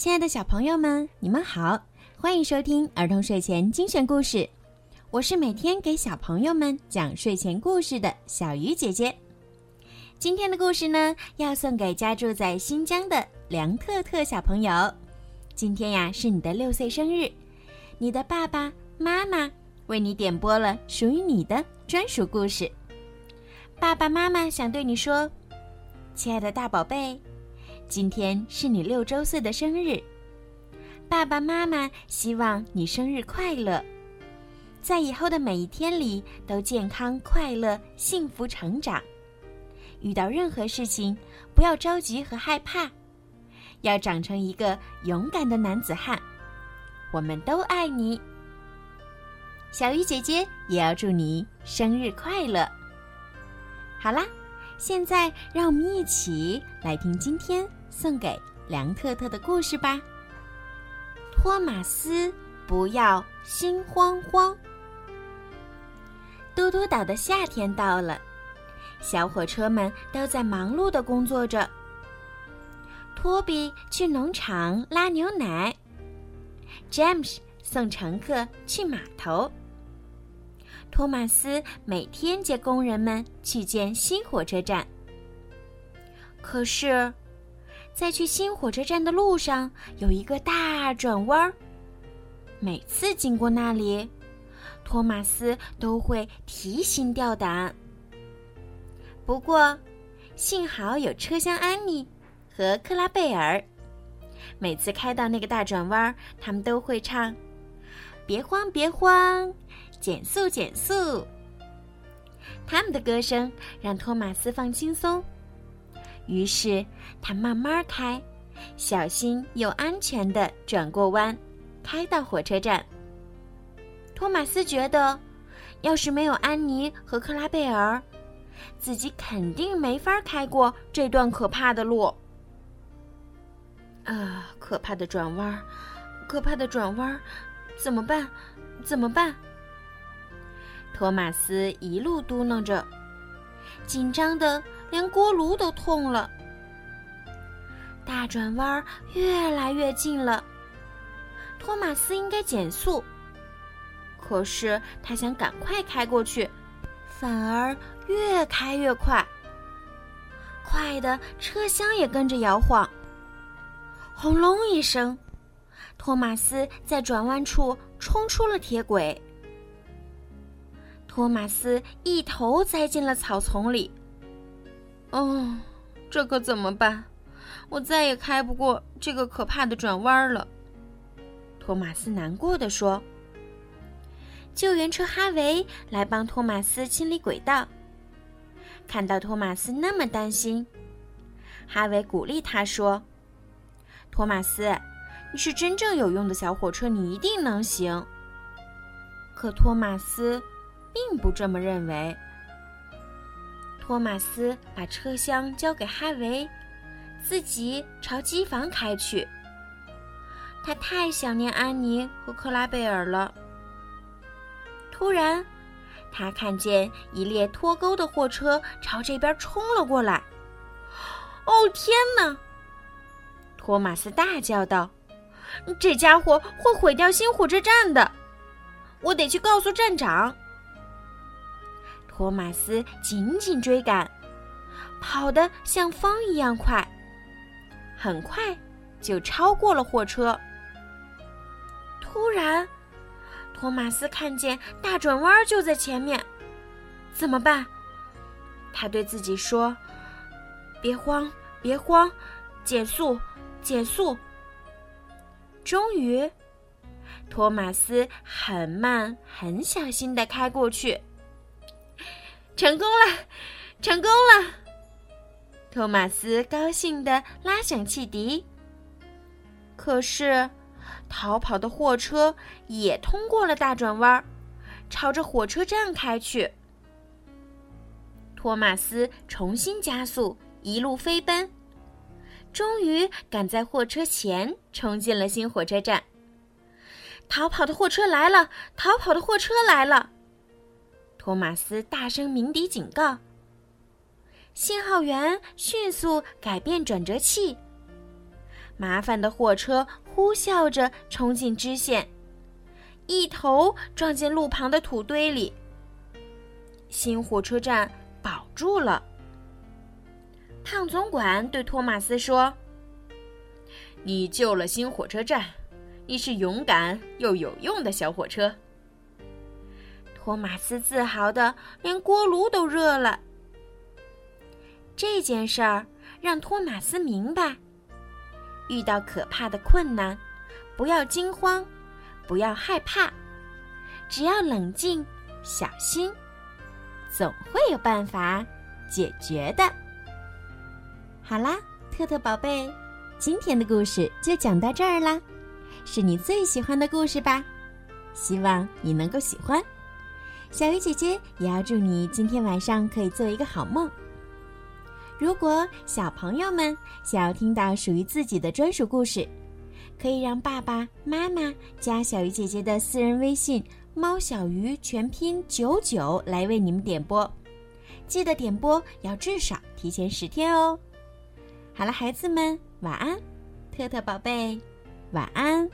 亲爱的小朋友们，你们好，欢迎收听儿童睡前精选故事。我是每天给小朋友们讲睡前故事的小鱼姐姐。今天的故事呢，要送给家住在新疆的梁特特小朋友。今天呀，是你的六岁生日，你的爸爸妈妈为你点播了属于你的专属故事。爸爸妈妈想对你说，亲爱的大宝贝，今天是你六周岁的生日。爸爸妈妈希望你生日快乐。在以后的每一天里，都健康、快乐、幸福成长。遇到任何事情，不要着急和害怕，要长成一个勇敢的男子汉。我们都爱你，小鱼姐姐也要祝你生日快乐。好啦，现在让我们一起来听今天送给梁特特的故事吧。托马斯，不要心慌慌。嘟嘟岛的夏天到了，小火车们都在忙碌的工作着。托比去农场拉牛奶，詹姆斯送乘客去码头，托马斯每天接工人们去建新火车站。可是，在去新火车站的路上有一个大转弯儿，每次经过那里。托马斯都会提心吊胆。不过，幸好有车厢安妮和克拉贝尔，每次开到那个大转弯儿，他们都会唱：“别慌，别慌，减速，减速。”他们的歌声让托马斯放轻松，于是他慢慢开，小心又安全的转过弯，开到火车站。托马斯觉得，要是没有安妮和克拉贝尔，自己肯定没法开过这段可怕的路。啊，可怕的转弯，可怕的转弯，怎么办？怎么办？托马斯一路嘟囔着，紧张的连锅炉都痛了。大转弯越来越近了，托马斯应该减速。可是他想赶快开过去，反而越开越快，快的车厢也跟着摇晃。轰隆一声，托马斯在转弯处冲出了铁轨。托马斯一头栽进了草丛里。哦，这可怎么办？我再也开不过这个可怕的转弯了。托马斯难过的说。救援车哈维来帮托马斯清理轨道。看到托马斯那么担心，哈维鼓励他说：“托马斯，你是真正有用的小火车，你一定能行。”可托马斯并不这么认为。托马斯把车厢交给哈维，自己朝机房开去。他太想念安妮和克拉贝尔了。突然，他看见一列脱钩的货车朝这边冲了过来。“哦，天哪！”托马斯大叫道，“这家伙会毁掉新火车站的！我得去告诉站长。”托马斯紧紧追赶，跑得像风一样快，很快就超过了货车。突然，托马斯看见大转弯就在前面，怎么办？他对自己说：“别慌，别慌，减速，减速。”终于，托马斯很慢、很小心的开过去，成功了，成功了！托马斯高兴的拉响汽笛。可是。逃跑的货车也通过了大转弯，朝着火车站开去。托马斯重新加速，一路飞奔，终于赶在货车前冲进了新火车站。逃跑的货车来了！逃跑的货车来了！托马斯大声鸣笛警告。信号员迅速改变转折器。麻烦的货车呼啸着冲进支线，一头撞进路旁的土堆里。新火车站保住了。胖总管对托马斯说：“你救了新火车站，你是勇敢又有用的小火车。”托马斯自豪的连锅炉都热了。这件事儿让托马斯明白：遇到可怕的困难，不要惊慌，不要害怕，只要冷静、小心，总会有办法解决的。好啦，特特宝贝，今天的故事就讲到这儿啦，是你最喜欢的故事吧？希望你能够喜欢。小鱼姐姐也要祝你今天晚上可以做一个好梦。如果小朋友们想要听到属于自己的专属故事，可以让爸爸妈妈加小鱼姐姐的私人微信“猫小鱼”全拼九九来为你们点播。记得点播要至少提前十天哦。好了，孩子们，晚安，特特宝贝，晚安。